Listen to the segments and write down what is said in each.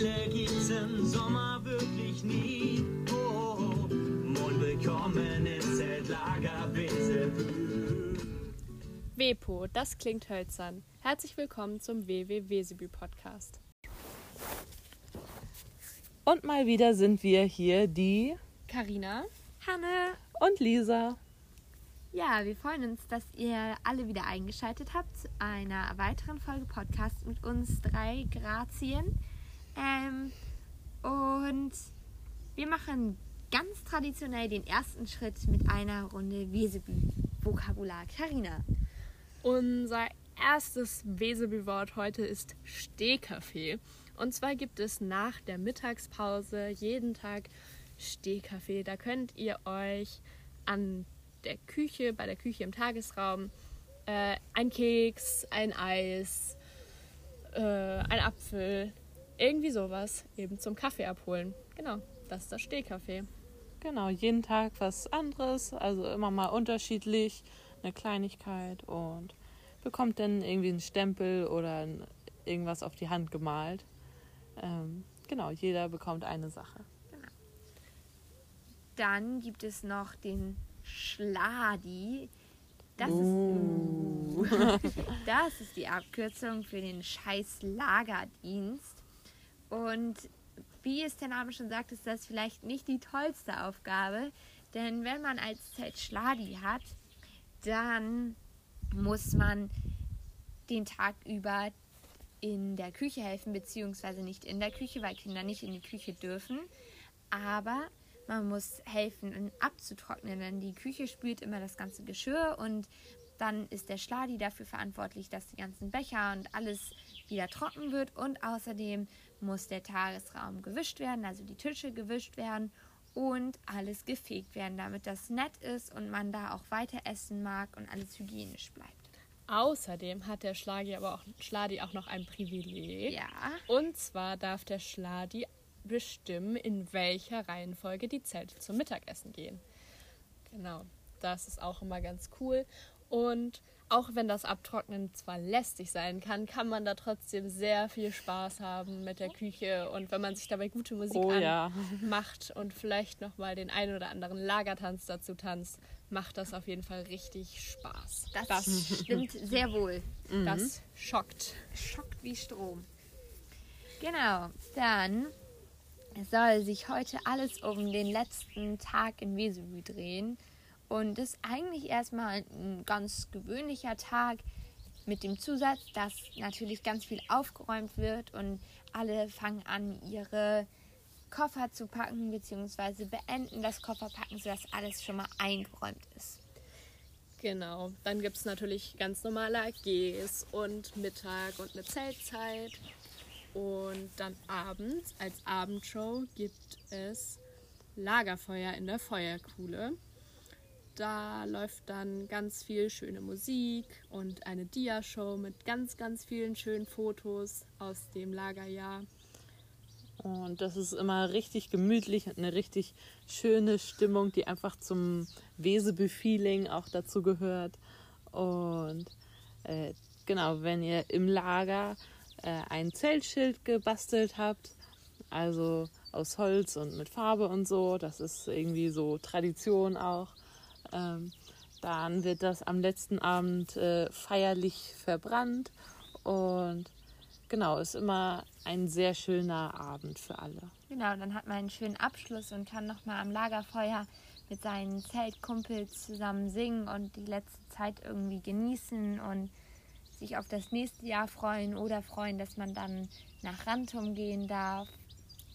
Langeweile gibt's im Sommer wirklich nie. Oh, oh, oh. Mond willkommen im Zeltlager Wesebü. WEPO, das klingt hölzern. Herzlich willkommen zum WW Wesebü Podcast. Und mal wieder sind wir hier, die Karina, Hanne. und Lisa. Ja, wir freuen uns, dass ihr alle wieder eingeschaltet habt zu einer weiteren Folge Podcast mit uns drei Grazien. Ähm, und wir machen ganz traditionell den ersten Schritt mit einer Runde Wesebü-Vokabular. Karina. unser erstes Wesebü-Wort heute ist Stehkaffee. Und zwar gibt es nach der Mittagspause jeden Tag Stehkaffee. Da könnt ihr euch an der Küche, bei der Küche im Tagesraum, äh, ein Keks, ein Eis, äh, ein Apfel, irgendwie sowas eben zum Kaffee abholen. Genau, das ist das Stehkaffee. Genau, jeden Tag was anderes, also immer mal unterschiedlich, eine Kleinigkeit und bekommt dann irgendwie einen Stempel oder ein, irgendwas auf die Hand gemalt. Ähm, genau, jeder bekommt eine Sache. Dann gibt es noch den Schladi. Das, Uh. ist, das ist die Abkürzung für den Scheiß-Lagerdienst. Und wie es der Name schon sagt, ist das vielleicht nicht die tollste Aufgabe. Denn wenn man als Zelt Schladi hat, dann muss man den Tag über in der Küche helfen, beziehungsweise nicht in der Küche, weil Kinder nicht in die Küche dürfen. Aber man muss helfen, abzutrocknen, denn die Küche spült immer das ganze Geschirr und dann ist der Schladi dafür verantwortlich, dass die ganzen Becher und alles wieder trocken wird und außerdem muss der Tagesraum gewischt werden, also die Tische gewischt werden und alles gefegt werden, damit das nett ist und man da auch weiter essen mag und alles hygienisch bleibt. Außerdem hat der Schlagi aber auch, Schladi auch noch ein Privileg. Ja, Und zwar darf der Schladi bestimmen, in welcher Reihenfolge die Zelte zum Mittagessen gehen. Genau, das ist auch immer ganz cool. Und auch wenn das Abtrocknen zwar lästig sein kann, kann man da trotzdem sehr viel Spaß haben mit der Küche. Und wenn man sich dabei gute Musik Oh ja. anmacht und vielleicht nochmal den einen oder anderen Lagertanz dazu tanzt, macht das auf jeden Fall richtig Spaß. das, das, stimmt sehr wohl. das schockt. Schockt wie Strom. Genau, dann soll sich heute alles um den letzten Tag in Wesebü drehen. Und das ist eigentlich erstmal ein ganz gewöhnlicher Tag mit dem Zusatz, dass natürlich ganz viel aufgeräumt wird und alle fangen an, ihre Koffer zu packen, beziehungsweise beenden das Kofferpacken, sodass alles schon mal eingeräumt ist. Genau, dann gibt es natürlich ganz normale AGs und Mittag und eine Zeltzeit. Und dann abends als Abendshow gibt es Lagerfeuer in der Feuerkuhle. Da läuft dann ganz viel schöne Musik und eine Dia-Show mit ganz, ganz vielen schönen Fotos aus dem Lagerjahr. Und das ist immer richtig gemütlich und eine richtig schöne Stimmung, die einfach zum Wesebü-Feeling auch dazu gehört. Und äh, genau, wenn ihr im Lager äh, ein Zeltschild gebastelt habt, also aus Holz und mit Farbe und so, das ist irgendwie so Tradition auch, ähm, dann wird das am letzten Abend äh, feierlich verbrannt und genau, ist immer ein sehr schöner Abend für alle. Genau, dann hat man einen schönen Abschluss und kann nochmal am Lagerfeuer mit seinen Zeltkumpels zusammen singen und die letzte Zeit irgendwie genießen und sich auf das nächste Jahr freuen oder freuen, dass man dann nach Rantum gehen darf.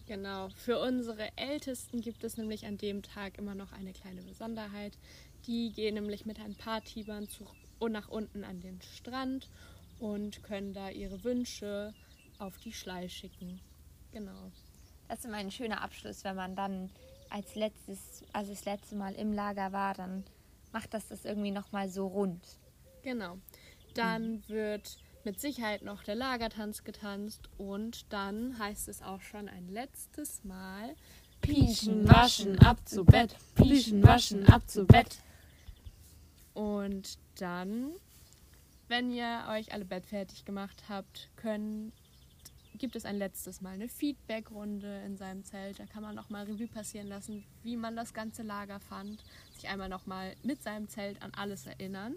Genau, für unsere Ältesten gibt es nämlich an dem Tag immer noch eine kleine Besonderheit. Die gehen nämlich mit ein paar Tibern zu, und nach unten an den Strand und können da ihre Wünsche auf die Schlei schicken. Genau. Das ist immer ein schöner Abschluss, wenn man dann als letztes, also das letzte Mal im Lager war, dann macht das das irgendwie nochmal so rund. Genau. Dann wird mit Sicherheit noch der Lagertanz getanzt und dann heißt es auch schon ein letztes Mal Pieschen, waschen, ab zu Bett. Pieschen, waschen, ab zu Bett. Und dann, wenn ihr euch alle bettfertig gemacht habt, könnt gibt es ein letztes Mal eine Feedback-Runde in seinem Zelt. Da kann man nochmal Revue passieren lassen, wie man das ganze Lager fand. Sich einmal nochmal mit seinem Zelt an alles erinnern.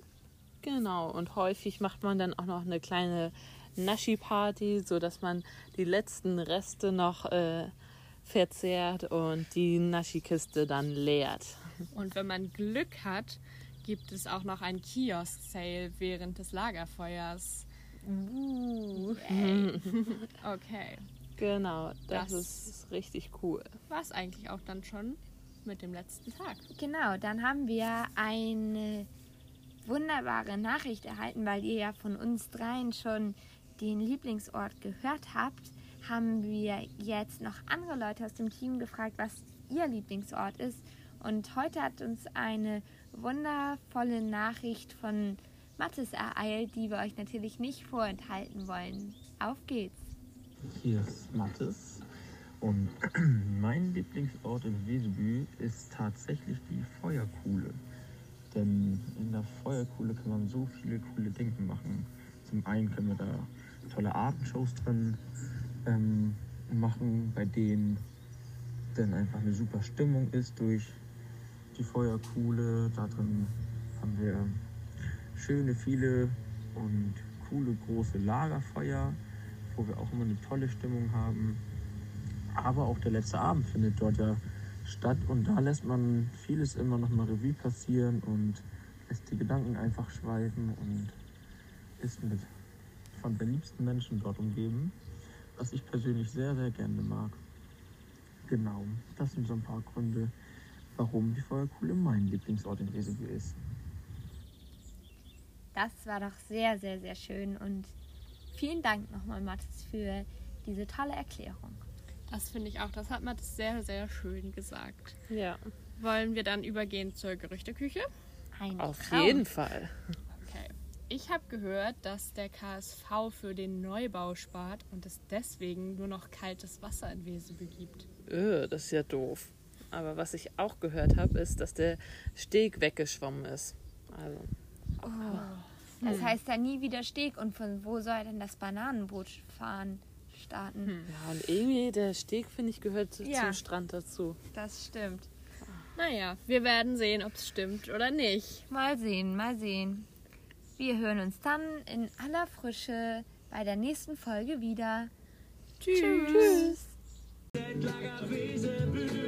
Genau, und häufig macht man dann auch noch eine kleine Naschi-Party, sodass man die letzten Reste noch äh, verzehrt und die Naschi-Kiste dann leert. Und wenn man Glück hat, gibt es auch noch einen Kiosk-Sale während des Lagerfeuers. Uh, Okay. Genau, das, Das- ist richtig cool. War es eigentlich auch dann schon mit dem letzten Tag. genau, dann haben wir eine wunderbare Nachricht erhalten, weil ihr ja von uns dreien schon den Lieblingsort gehört habt, haben wir jetzt noch andere Leute aus dem Team gefragt, was ihr Lieblingsort ist. Und heute hat uns eine wundervolle Nachricht von Mathis ereilt, die wir euch natürlich nicht vorenthalten wollen. Auf geht's! Hier ist Mathis und mein Lieblingsort in Wesebü ist tatsächlich die Feuerkuhle. Denn in der Feuerkuhle kann man so viele coole Dinge machen. Zum einen können wir da tolle Abendshows drin ähm, machen, bei denen dann einfach eine super Stimmung ist durch die Feuerkuhle. Da drin haben wir schöne, viele und coole große Lagerfeuer wo wir auch immer eine tolle Stimmung haben. Aber auch der letzte Abend findet dort ja statt und da lässt man vieles immer noch mal Revue passieren und lässt die Gedanken einfach schweifen und ist mit von den liebsten Menschen dort umgeben, was ich persönlich sehr, sehr gerne mag. Genau, das sind so ein paar Gründe, warum die Feuerkuhle mein Lieblingsort in Wesebü ist. Das war doch sehr, sehr, sehr schön und vielen Dank nochmal, Mathis, für diese tolle Erklärung. Das finde ich auch. Das hat Matt sehr, sehr schön gesagt. Ja, Wollen wir dann übergehen zur Gerüchteküche? Ein auf Traum. jeden Fall. Okay. Ich habe gehört, dass der KSV für den Neubau spart und es deswegen nur noch kaltes Wasser in Wesebü gibt. Öh, das ist ja doof. Aber was ich auch gehört habe, ist, dass der Steg weggeschwommen ist. Also, Das heißt ja nie wieder Steg. Und von wo soll denn das Bananenboot fahren starten? ja, und irgendwie der Steg, finde ich, gehört Ja. zum Strand dazu. Das stimmt. Naja, wir werden sehen, ob es stimmt oder nicht. Mal sehen, mal sehen. Wir hören uns dann in aller Frische bei der nächsten Folge wieder. Tschüss. Tschüss.